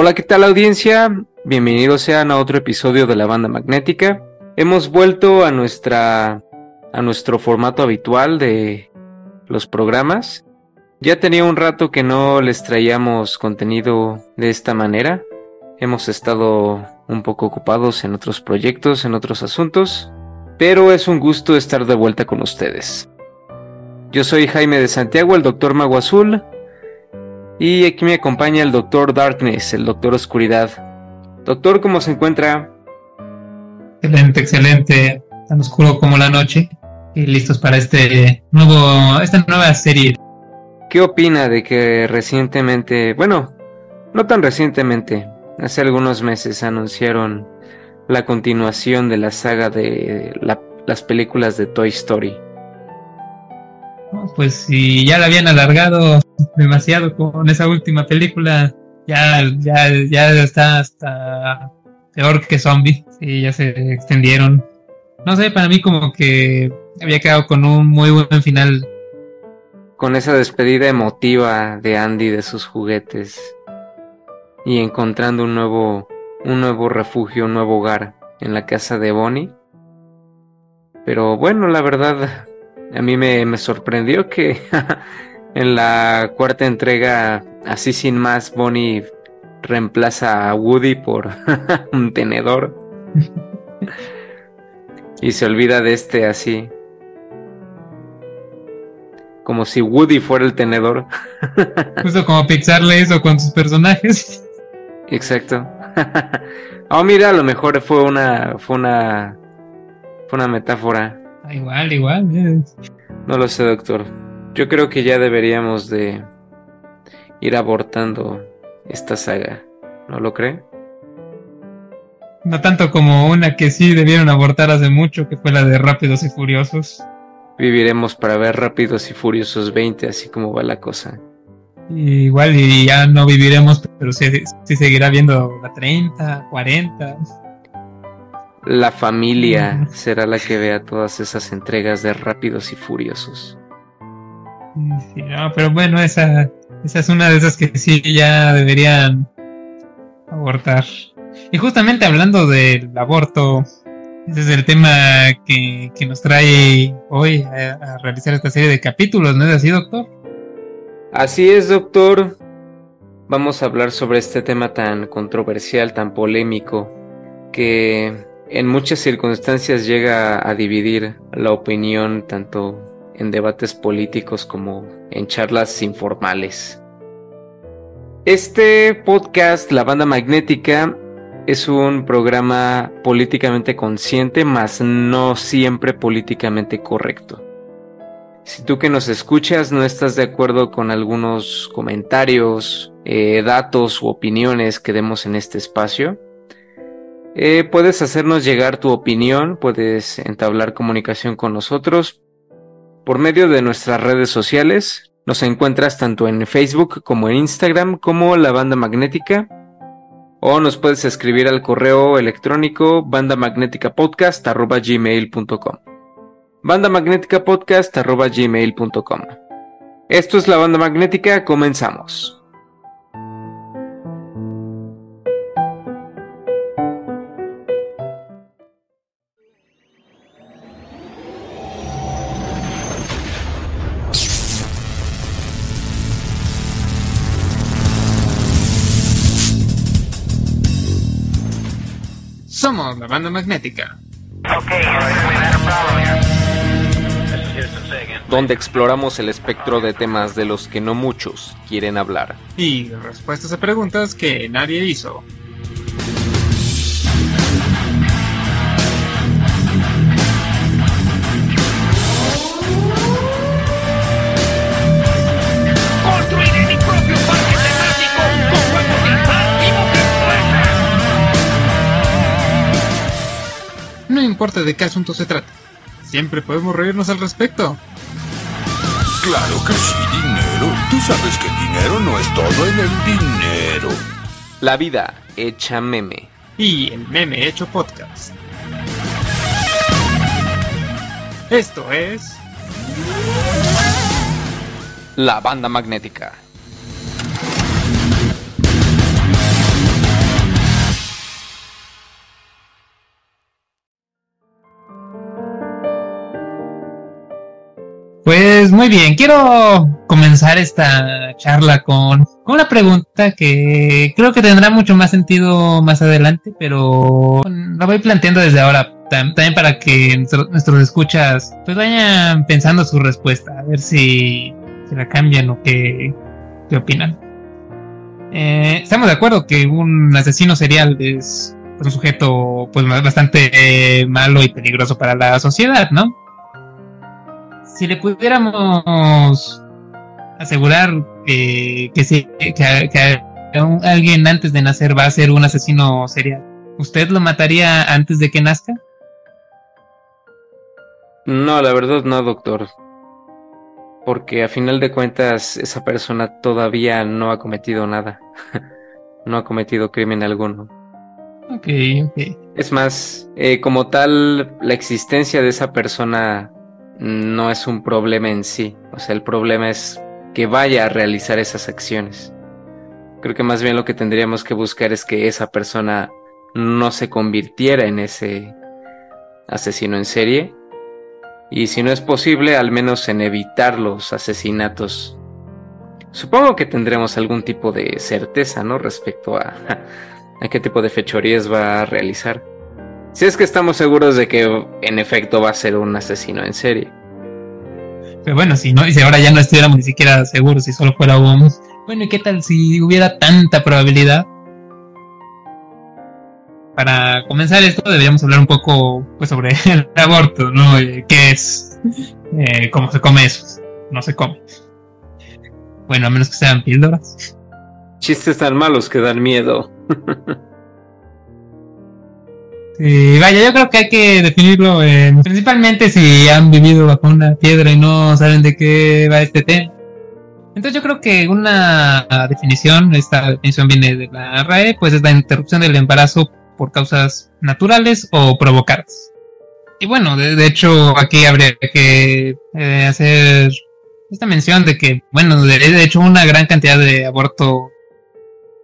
Hola, ¿qué tal audiencia? Bienvenidos sean a otro episodio de la banda magnética. Hemos vuelto a nuestra a nuestro formato habitual de los programas. Ya tenía un rato que no les traíamos contenido de esta manera. Hemos estado un poco ocupados en otros proyectos, en otros asuntos, pero es un gusto estar de vuelta con ustedes. Yo soy Jaime de Santiago, el Doctor Mago Azul, y aquí me acompaña el Doctor Darkness, el Doctor Oscuridad. Doctor, ¿cómo se encuentra? Excelente, excelente. Tan oscuro como la noche. Y listos para este nuevo, esta nueva serie. ¿Qué opina de que recientemente, bueno, no tan recientemente, hace algunos meses anunciaron la continuación de la saga de las películas de Toy Story? Pues si ya la habían alargado demasiado con esa última película. Ya, ya, ya está hasta peor que zombie. Sí, ya se extendieron. No sé, para mí como que había quedado con un muy buen final. Con esa despedida emotiva de Andy de sus juguetes. Y encontrando un nuevo, un nuevo refugio, un nuevo hogar en la casa de Bonnie. Pero bueno, la verdad, a mí me, me sorprendió que En la cuarta entrega, así sin más, Bonnie reemplaza a Woody por un tenedor. y se olvida de este así. Como si Woody fuera el tenedor. Justo como Pixar le hizo con sus personajes. Exacto. oh, mira, a lo mejor fue una. fue una. fue una metáfora. Igual, igual. No lo sé, doctor. Yo creo que ya deberíamos de ir abortando esta saga, ¿no lo cree? No tanto como una que sí debieron abortar hace mucho, que fue la de Rápidos y Furiosos. Viviremos para ver Rápidos y Furiosos 20, así como va la cosa. igual y ya no viviremos, pero sí, sí seguirá viendo la 30, 40. La familia será la que vea todas esas entregas de Rápidos y Furiosos. Sí, no, pero bueno, esa, esa es una de esas que sí ya deberían abortar. Y justamente hablando del aborto, ese es el tema que, nos trae hoy a, realizar esta serie de capítulos, ¿no es así, doctor? Así es, doctor. Vamos a hablar sobre este tema tan controversial, tan polémico, que en muchas circunstancias llega a dividir la opinión tanto en debates políticos como en charlas informales. Este podcast, La Banda Magnética, es un programa políticamente consciente, mas no siempre políticamente correcto. Si tú que nos escuchas no estás de acuerdo con algunos comentarios, eh, datos u opiniones que demos en este espacio, eh, puedes hacernos llegar tu opinión, puedes entablar comunicación con nosotros por medio de nuestras redes sociales. Nos encuentras tanto en Facebook como en Instagram como La Banda Magnética. O nos puedes escribir al correo electrónico bandamagnéticapodcast.gmail.com bandamagnéticapodcast.gmail.com Esto es La Banda Magnética, comenzamos. Somos la banda magnética. Donde exploramos el espectro de temas de los que no muchos quieren hablar. Y respuestas a preguntas que nadie hizo. De qué asunto se trate, siempre podemos reírnos al respecto. Claro que sí, dinero. Tú sabes que el dinero no es todo en el dinero. La vida hecha meme. Y el meme hecho podcast. Esto es... La banda magnética. Pues muy bien, quiero comenzar esta charla con, una pregunta que creo que tendrá mucho más sentido más adelante, pero la voy planteando desde ahora también para que nuestros escuchas pues vayan pensando su respuesta, a ver si, si la cambian o qué, qué opinan. Eh, estamos de acuerdo que un asesino serial es un sujeto pues bastante malo y peligroso para la sociedad, ¿no? Si le pudiéramos asegurar que, que, alguien antes de nacer va a ser un asesino serial, ¿usted lo mataría antes de que nazca? No, la verdad no, doctor. Porque a final de cuentas esa persona todavía no ha cometido nada. no ha cometido crimen alguno. Ok, ok. Es más, eh, como tal, la existencia de esa persona no es un problema en sí, o sea, el problema es que vaya a realizar esas acciones. Creo que más bien lo que tendríamos que buscar es que esa persona no se convirtiera en ese asesino en serie y si no es posible, al menos en evitar los asesinatos. Supongo que tendremos algún tipo de certeza, ¿no? Respecto a, a qué tipo de fechorías va a realizar. Si es que estamos seguros de que en efecto va a ser un asesino en serie. Pero bueno, si no, y si ahora ya no estuviéramos ni siquiera seguros si solo fuera un. Bueno, ¿y qué tal si hubiera tanta probabilidad? Para comenzar esto deberíamos hablar un poco pues, sobre el aborto, ¿no? Eh, ¿Qué es? Eh, ¿Cómo se come eso? No se come. Bueno, a menos que sean píldoras. Chistes tan malos que dan miedo. Sí, vaya, yo creo que hay que definirlo principalmente si han vivido bajo una piedra y no saben de qué va este tema. Entonces yo creo que una definición, esta definición viene de la RAE, pues es la interrupción del embarazo por causas naturales o provocadas. Y bueno, de, hecho aquí habría que eh, hacer esta mención de que, bueno, de, hecho una gran cantidad de aborto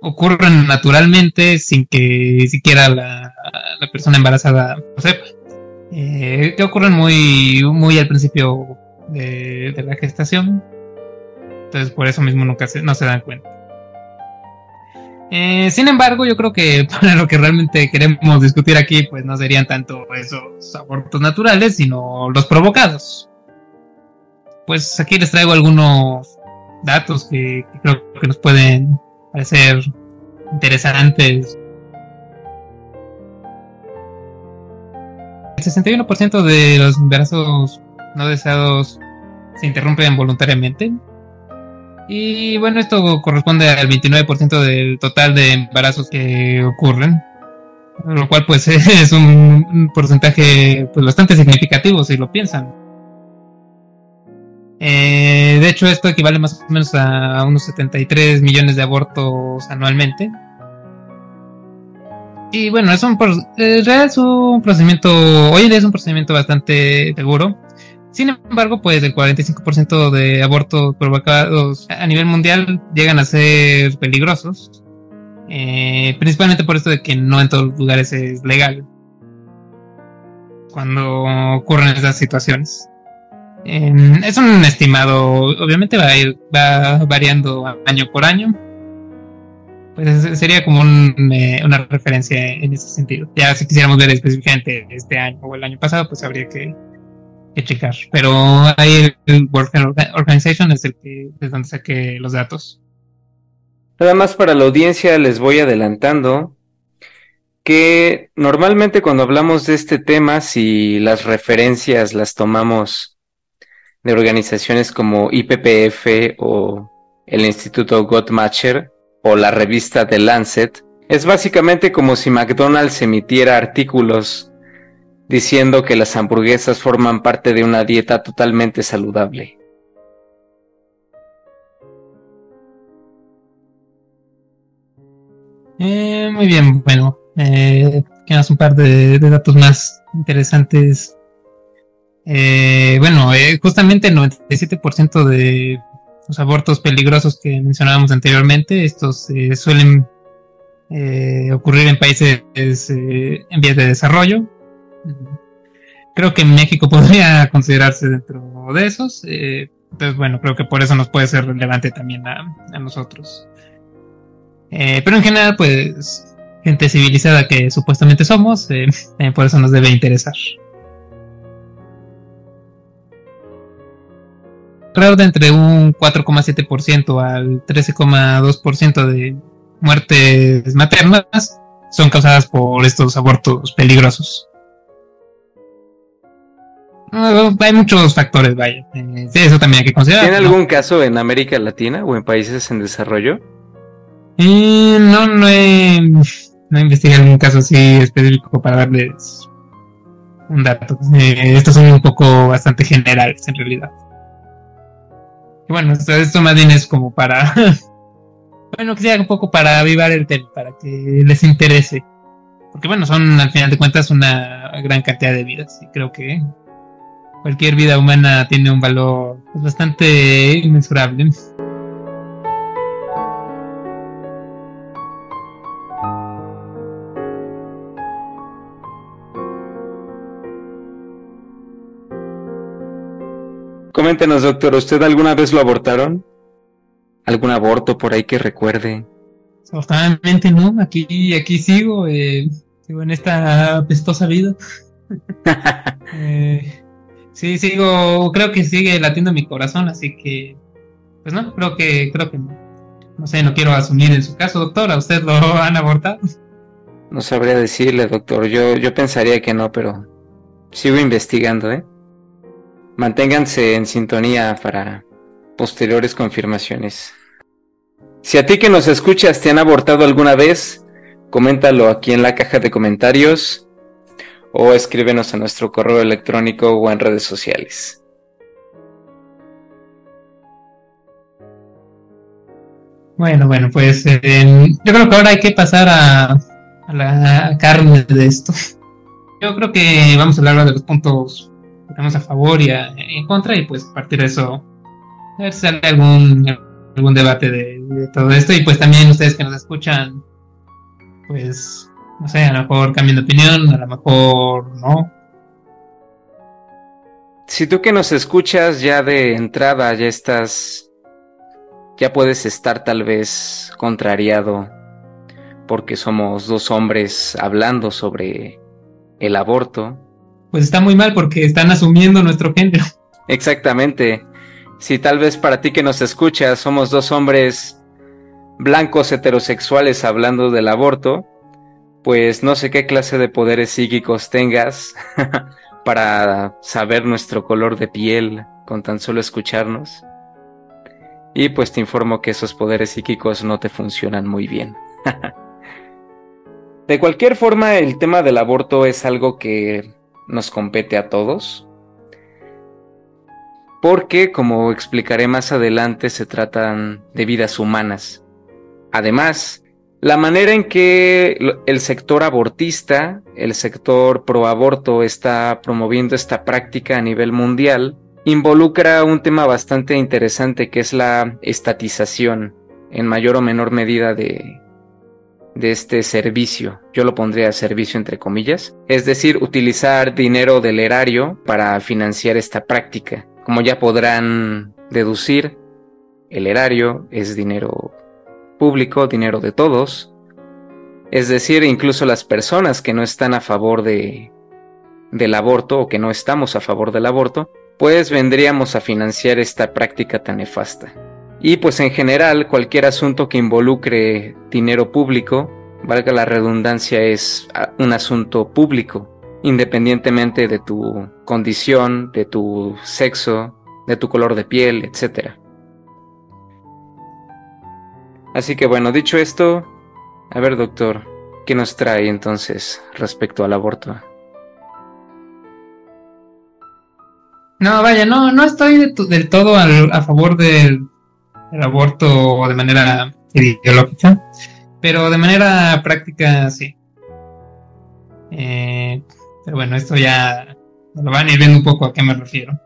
ocurren naturalmente sin que siquiera la, persona embarazada lo sepa. Eh, que ocurren muy, muy al principio de, la gestación. Entonces por eso mismo nunca se, no se dan cuenta. Eh, sin embargo, yo creo que para lo que realmente queremos discutir aquí, pues no serían tanto esos abortos naturales, sino los provocados. Pues aquí les traigo algunos datos que creo que nos pueden parecer interesantes. El 61% de los embarazos no deseados se interrumpen voluntariamente. Y bueno, esto corresponde al 29% del total de embarazos que ocurren. Lo cual pues es un porcentaje pues bastante significativo si lo piensan. Eh, de hecho, esto equivale más o menos a unos 73 millones de abortos anualmente. Y bueno, es un, es un procedimiento, hoy en día es un procedimiento bastante seguro. Sin embargo, pues el 45% de abortos provocados a nivel mundial llegan a ser peligrosos. Eh, principalmente por esto de que no en todos los lugares es legal. Cuando ocurren esas situaciones es un estimado, obviamente va a ir va variando año por año. Pues sería como eh, una referencia en ese sentido. Ya si quisiéramos ver específicamente este año o el año pasado, pues habría que, checar. Pero ahí el World Organization es el que es donde saqué los datos. Nada más para la audiencia les voy adelantando que normalmente cuando hablamos de este tema, si las referencias las tomamos de organizaciones como IPPF o el Instituto Gottmacher o la revista The Lancet, es básicamente como si McDonald's emitiera artículos diciendo que las hamburguesas forman parte de una dieta totalmente saludable. Eh, muy bien, bueno, eh, un par de datos más interesantes eh, bueno, eh, justamente el 97% de los abortos peligrosos que mencionábamos anteriormente, estos eh, suelen ocurrir en países en vías de desarrollo. Creo que México podría considerarse dentro de esos. Eh, entonces, bueno, creo que por eso nos puede ser relevante también a, nosotros. Eh, pero en general, pues, gente civilizada que supuestamente somos, eh, por eso nos debe interesar. Alrededor de entre un 4,7% al 13,2% de muertes maternas son causadas por estos abortos peligrosos. hay muchos factores, vaya. Eh, eso también hay que considerar. ¿Tiene algún caso en América Latina o en países en desarrollo? Eh, no, no he, no investigado algún caso así específico para darles un dato. Eh, estos son un poco bastante generales en realidad. Bueno, esto, esto más bien es como para bueno, que sea un poco para avivar el tema, para que les interese. Porque bueno, son al final de cuentas una gran cantidad de vidas y creo que cualquier vida humana tiene un valor pues, bastante inmensurable. Coméntenos, doctor, ¿usted alguna vez lo abortaron? algún aborto por ahí que recuerde. Afortunadamente no, aquí, aquí sigo, eh, sigo en esta apestosa vida. eh, sí, sigo, creo que sigue latiendo mi corazón, así que, pues no, creo que, creo que no. No sé, no quiero asumir en su caso, doctor, ¿a usted lo han abortado? No sabría decirle, doctor, yo, yo pensaría que no, pero sigo investigando, ¿eh? Manténganse en sintonía para posteriores confirmaciones. Si a ti que nos escuchas te han abortado alguna vez, coméntalo aquí en la caja de comentarios o escríbenos a nuestro correo electrónico o en redes sociales. Bueno, bueno, pues eh, yo creo que ahora hay que pasar a, a, la carne de esto. Yo creo que vamos a hablar de los puntos tenemos a favor y en contra y pues a partir de eso a ver si sale algún, algún debate de, todo esto. Y pues también ustedes que nos escuchan, pues, no sé, a lo mejor cambian de opinión, a lo mejor no. Si tú que nos escuchas ya de entrada ya estás, ya puedes estar tal vez contrariado porque somos dos hombres hablando sobre el aborto. Pues está muy mal porque están asumiendo nuestro género. Exactamente si tal vez para ti que nos escuchas somos dos hombres blancos heterosexuales hablando del aborto, pues no sé qué clase de poderes psíquicos tengas para saber nuestro color de piel con tan solo escucharnos. Y pues te informo que esos poderes psíquicos no te funcionan muy bien. de cualquier forma, el tema del aborto es algo que nos compete a todos porque, como explicaré más adelante, se tratan de vidas humanas. Además, la manera en que el sector abortista, el sector pro aborto está promoviendo esta práctica a nivel mundial, involucra un tema bastante interesante que es la estatización en mayor o menor medida de, de este servicio. Yo lo pondría servicio entre comillas. Es decir, utilizar dinero del erario para financiar esta práctica. Como ya podrán deducir, el erario es dinero público, dinero de todos. Es decir, incluso las personas que no están a favor de, del aborto o que no estamos a favor del aborto, pues vendríamos a financiar esta práctica tan nefasta. Y pues en general cualquier asunto que involucre dinero público, valga la redundancia, es un asunto público independientemente de tu condición, de tu sexo, de tu color de piel, etc. Así que bueno, dicho esto, a ver doctor, ¿qué nos trae entonces respecto al aborto? No, vaya, no, no estoy del todo a favor del, aborto de manera ideológica, pero de manera práctica sí. Eh, pero bueno, esto ya lo van a ir viendo un poco a qué me refiero.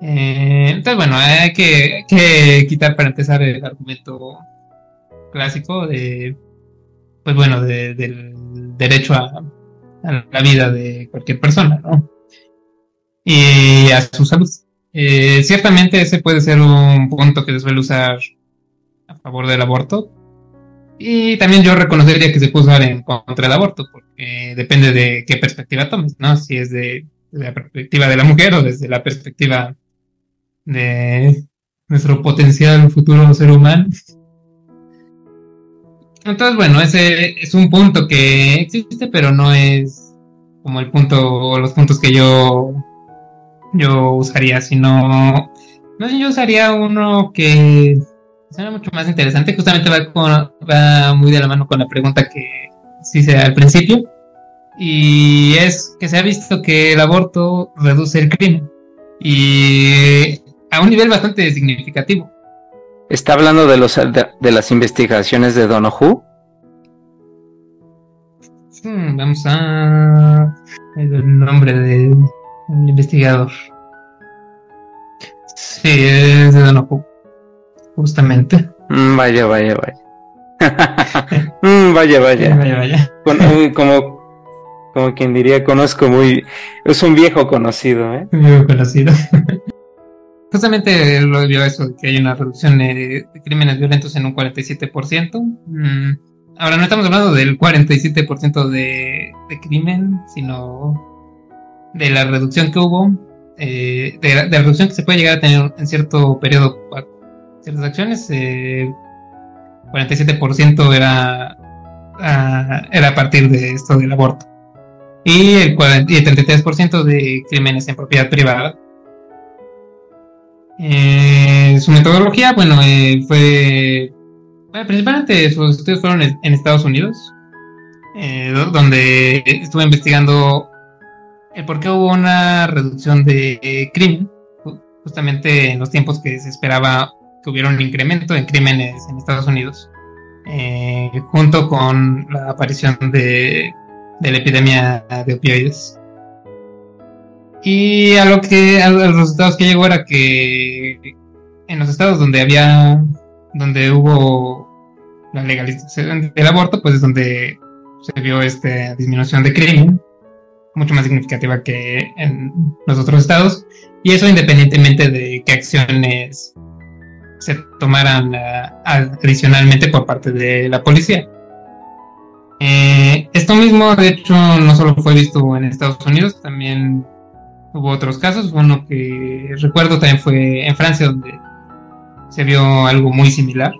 Eh, entonces, bueno, hay que, quitar para empezar el argumento clásico de, pues bueno, del derecho a, la vida de cualquier persona, ¿no? y a su salud. Eh, ciertamente ese puede ser un punto que se suele usar a favor del aborto. Y también yo reconocería que se puede usar en contra del aborto, porque depende de qué perspectiva tomes, ¿no? Si es de, la perspectiva de la mujer o desde la perspectiva de nuestro potencial futuro ser humano. Entonces, bueno, ese es un punto que existe, pero no es como el punto o los puntos que yo yo usaría, sino no sé, yo usaría uno que suena mucho más interesante, justamente va, va muy de la mano con la pregunta que hice al principio, y es que se ha visto que el aborto reduce el crimen, y a un nivel bastante significativo. ¿Está hablando de, los, de, las investigaciones de Donoghue? Hmm, vamos a... El nombre de un investigador. Sí, es de Donoghue. Justamente. Mm, vaya, vaya, vaya. Mm, vaya, vaya. Vaya, vaya. como, como quien diría, conozco muy. Es un viejo conocido, ¿eh? Un viejo conocido. Justamente lo vio eso, que hay una reducción de, crímenes violentos en un 47%. Mm, ahora no estamos hablando del 47% de, de crimen, sino de la reducción que hubo, eh, de, la, reducción que se puede llegar a tener en cierto periodo ciertas acciones, eh, 47% era, ah, era a partir de esto del aborto. Y el, 33% de crímenes en propiedad privada. Eh, su metodología, bueno, eh, fue. principalmente sus estudios fueron en Estados Unidos, donde estuve investigando el por qué hubo una reducción de crimen, justamente en los tiempos que se esperaba que hubiera un incremento en crímenes en Estados Unidos, eh, junto con la aparición de, la epidemia de opioides. Y a lo que a los resultados que llegó era que en los estados donde había donde hubo la legalización del aborto, pues es donde se vio esta disminución de crimen mucho más significativa que en los otros estados, y eso independientemente de qué acciones se tomaran uh, adicionalmente por parte de la policía. Eh, esto mismo, de hecho, no solo fue visto en Estados Unidos, también hubo otros casos. Uno que recuerdo también fue en Francia, donde se vio algo muy similar.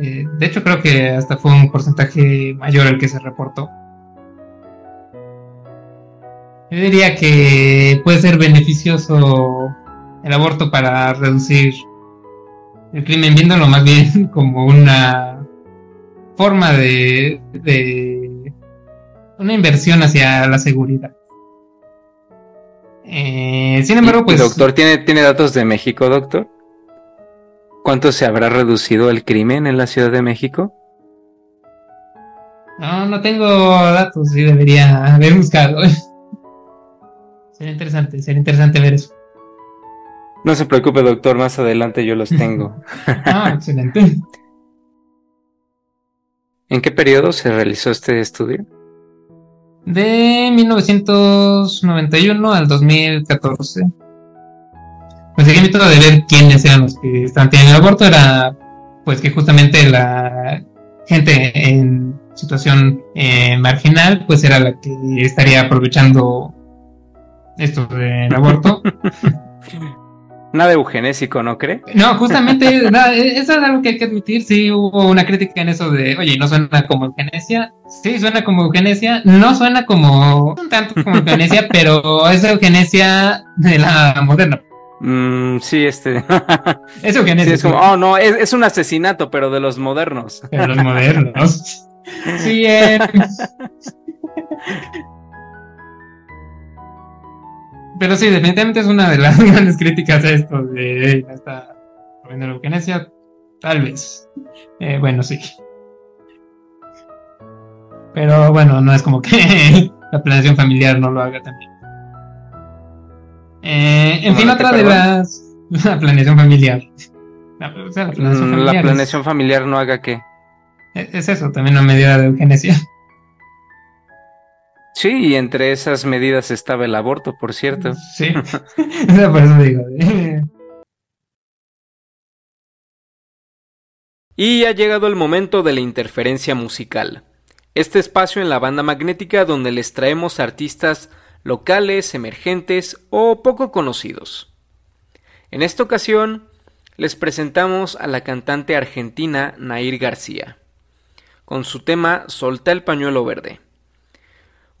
Eh, de hecho, creo que hasta fue un porcentaje mayor el que se reportó. Yo diría que puede ser beneficioso el aborto para reducir el crimen, viéndolo más bien como una forma de, de una inversión hacia la seguridad. Eh, sin embargo, pues. Doctor, ¿tiene, ¿tiene datos de México, doctor? ¿Cuánto se habrá reducido el crimen en la Ciudad de México? No, no tengo datos, sí debería haber buscado. Sería interesante, sería interesante ver eso. No se preocupe, doctor, más adelante yo los tengo. ah, excelente. ¿En qué periodo se realizó este estudio? De 1991 al 2014. Pues el método de ver quiénes eran los que estaban teniendo el aborto era pues que justamente la gente en situación eh, marginal pues era la que estaría aprovechando esto del aborto. Nada eugenésico, ¿no cree? No, justamente, e-, eso es algo que hay que admitir. Sí, hubo una crítica en eso de, oye, ¿no suena como eugenesia? Sí, suena como eugenesia. No suena como, un tanto como eugenesia, pero es eugenesia de la moderna. Mm, sí, este. es eugenesia. es como, oh, no, es, un asesinato, pero de los modernos. De los modernos. Sí, eh. Pero sí, definitivamente es una de las grandes críticas a esto de esta la eugenesia. Tal vez. Eh, bueno, sí. Pero bueno, no es como que la planeación familiar no lo haga también. Eh, en fin, otra de las. La planeación familiar. La, o sea, la planeación, mm, familiar, la planeación familiar no haga qué. Es, eso, también una medida de eugenesia. Sí, y entre esas medidas estaba el aborto, por cierto. Sí, por eso digo. Y ha llegado el momento de la interferencia musical. Este espacio en la banda magnética donde les traemos artistas locales, emergentes o poco conocidos. En esta ocasión les presentamos a la cantante argentina Nair García, con su tema Solta el pañuelo verde.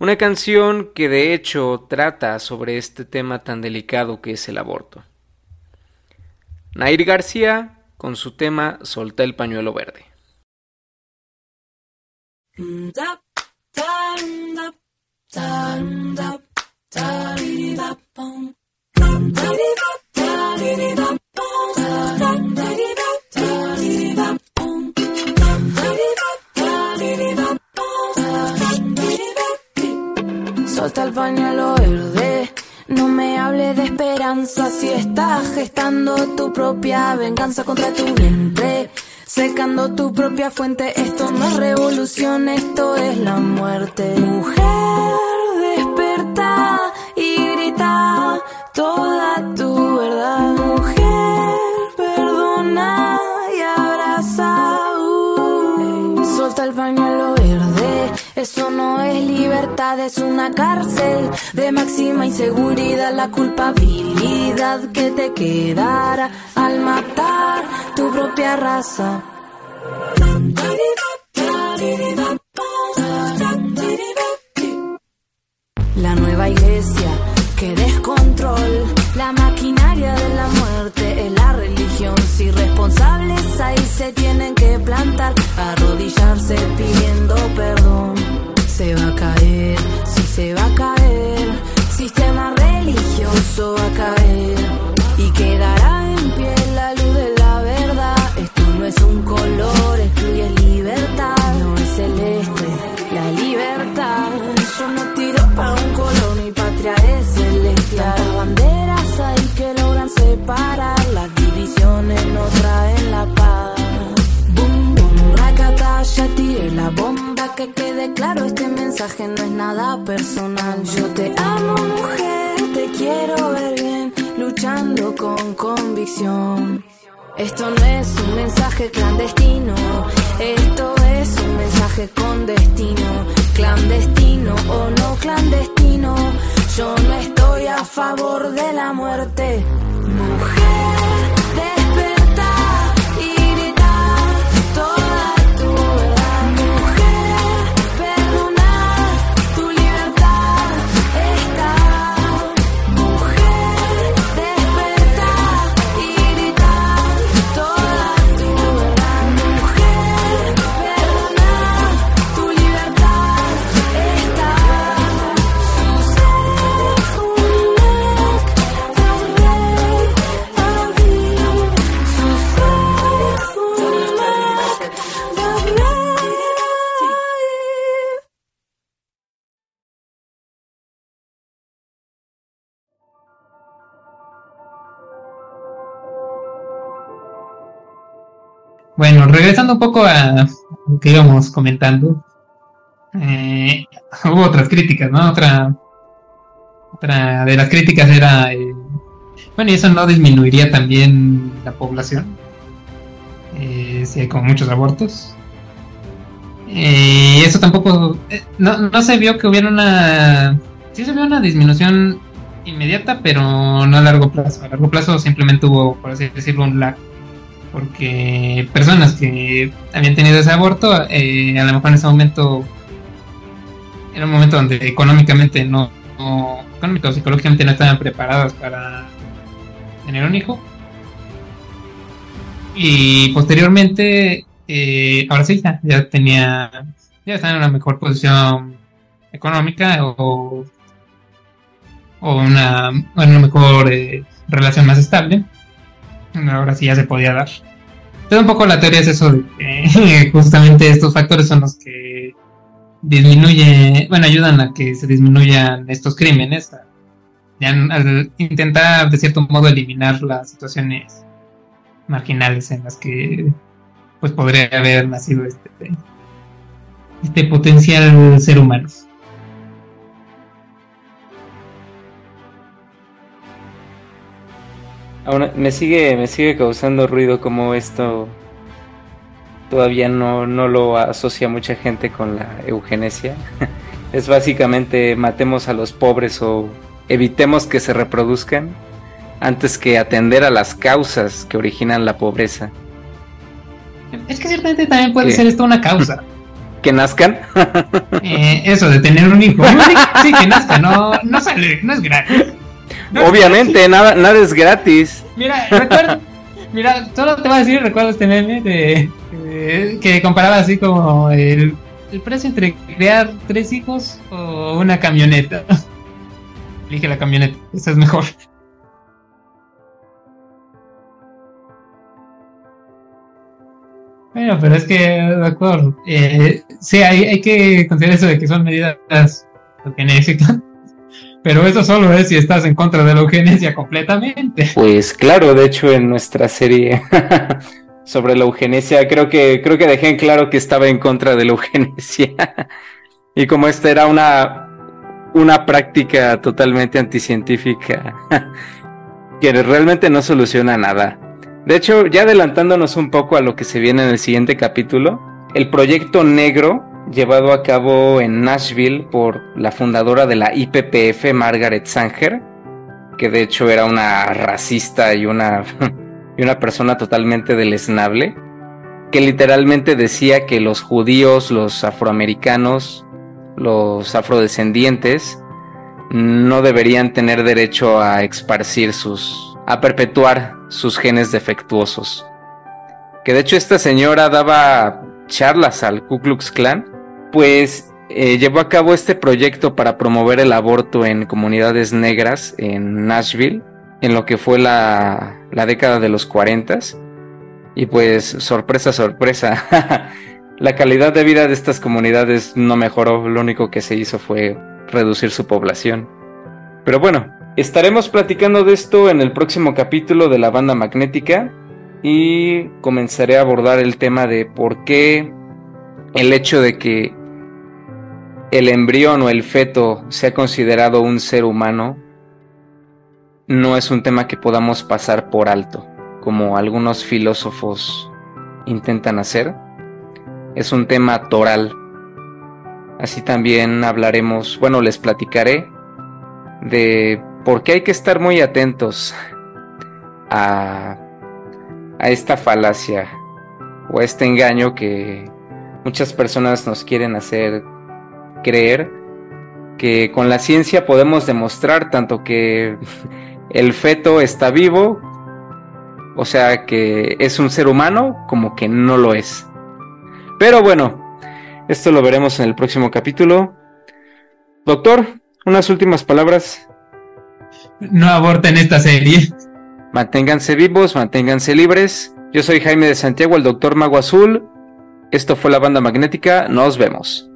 Una canción que de hecho trata sobre este tema tan delicado que es el aborto. Nair García con su tema Solta el pañuelo verde. Solta el pañuelo verde no me hable de esperanza si estás gestando tu propia venganza contra tu vientre. Secando tu propia fuente, esto no es revolución, esto es la muerte. Mujer, desperta y grita toda tu verdad. Mujer, perdona y abraza. Solta el pañuelo eso no es libertad, es una cárcel de máxima inseguridad. La culpabilidad que te quedará al matar tu propia raza. La nueva iglesia que descontrol, la maquinaria de la muerte es la religión. Si responsables ahí se tienen que plantar, arrodillarse pidiendo perdón. Se va a caer, si se va a caer, sistema religioso va a caer y quedará en pie la luz de la verdad. Esto no es un color, excluye libertad, no es celeste, la libertad. Yo no tiro separar, las divisiones no traen la paz. Boom, boom, racata, ya tiré la bomba, que quede claro, este mensaje no es nada personal. Yo te amo, mujer, te quiero ver bien, luchando con convicción. Esto no es un mensaje clandestino, esto es un mensaje con destino, clandestino o no clandestino. Yo no estoy a favor de la muerte. Mujer, regresando un poco a lo que íbamos comentando, eh, hubo otras críticas, ¿no? Otra, otra de las críticas era, eh, bueno, y eso no disminuiría también la población, eh, si hay como muchos abortos. Y eso tampoco, no, no se vio que hubiera una, sí se vio una disminución inmediata, pero no a largo plazo. A largo plazo simplemente hubo, por así decirlo, un lag porque personas que habían tenido ese aborto, eh, a lo mejor en ese momento era un momento donde económicamente no, no económico psicológicamente no estaban preparadas para tener un hijo. Y posteriormente, eh, ahora sí, ya, ya tenía, ya estaba en una mejor posición económica o, o una, una mejor eh, relación más estable ahora sí ya se podía dar. Pero un poco la teoría es eso de que justamente estos factores son los que disminuyen, bueno, ayudan a que se disminuyan estos crímenes, al intentar de cierto modo eliminar las situaciones marginales en las que pues podría haber nacido este, este potencial ser humano. Aún me sigue, me sigue causando ruido como esto todavía no, no lo asocia mucha gente con la eugenesia. es básicamente matemos a los pobres o evitemos que se reproduzcan antes que atender a las causas que originan la pobreza. Es que ciertamente también puede ser esto una causa. ¿Que nazcan? Eh, eso, de tener un hijo. sí, que nazcan, no, no, sale, no es gratis. Obviamente, nada, nada es gratis. Mira, recuerda, mira, solo te voy a decir, recuerdo este meme de, que comparaba así como el, el precio entre crear tres hijos o una camioneta. Elige la camioneta, esa es mejor. Bueno, pero es que, de acuerdo, eh, sí, hay, hay que considerar eso de que son medidas eugenésicas, pero eso solo es si estás en contra de la eugenesia completamente. Pues claro, de hecho en nuestra serie sobre la eugenesia creo que creo que dejé en claro que estaba en contra de la eugenesia y como esta era una una práctica totalmente anticientífica que realmente no soluciona nada. De hecho, ya adelantándonos un poco a lo que se viene en el siguiente capítulo, el proyecto negro llevado a cabo en Nashville por la fundadora de la IPPF, Margaret Sanger, que de hecho era una racista y una, y una persona totalmente deleznable, que literalmente decía que los judíos, los afroamericanos, los afrodescendientes, no deberían tener derecho a esparcir sus a perpetuar sus genes defectuosos. Que de hecho esta señora daba charlas al Ku Klux Klan, pues eh, llevó a cabo este proyecto para promover el aborto en comunidades negras en Nashville, en lo que fue la, la década de los 40. Y pues sorpresa, sorpresa, la calidad de vida de estas comunidades no mejoró, lo único que se hizo fue reducir su población. Pero bueno, Estaremos platicando de esto en el próximo capítulo de la banda magnética y comenzaré a abordar el tema de por qué el hecho de que el embrión o el feto sea considerado un ser humano no es un tema que podamos pasar por alto, como algunos filósofos intentan hacer. Es un tema toral. Así también hablaremos, bueno, les platicaré de porque hay que estar muy atentos a, a esta falacia o a este engaño que muchas personas nos quieren hacer creer que con la ciencia podemos demostrar tanto que el feto está vivo, o sea que es un ser humano, como que no lo es. Pero bueno, esto lo veremos en el próximo capítulo. Doctor, unas últimas palabras no aborten esta serie. Manténganse vivos, manténganse libres. Yo soy Jaime de Santiago, el doctor Mago Azul. Esto fue la banda magnética. Nos vemos.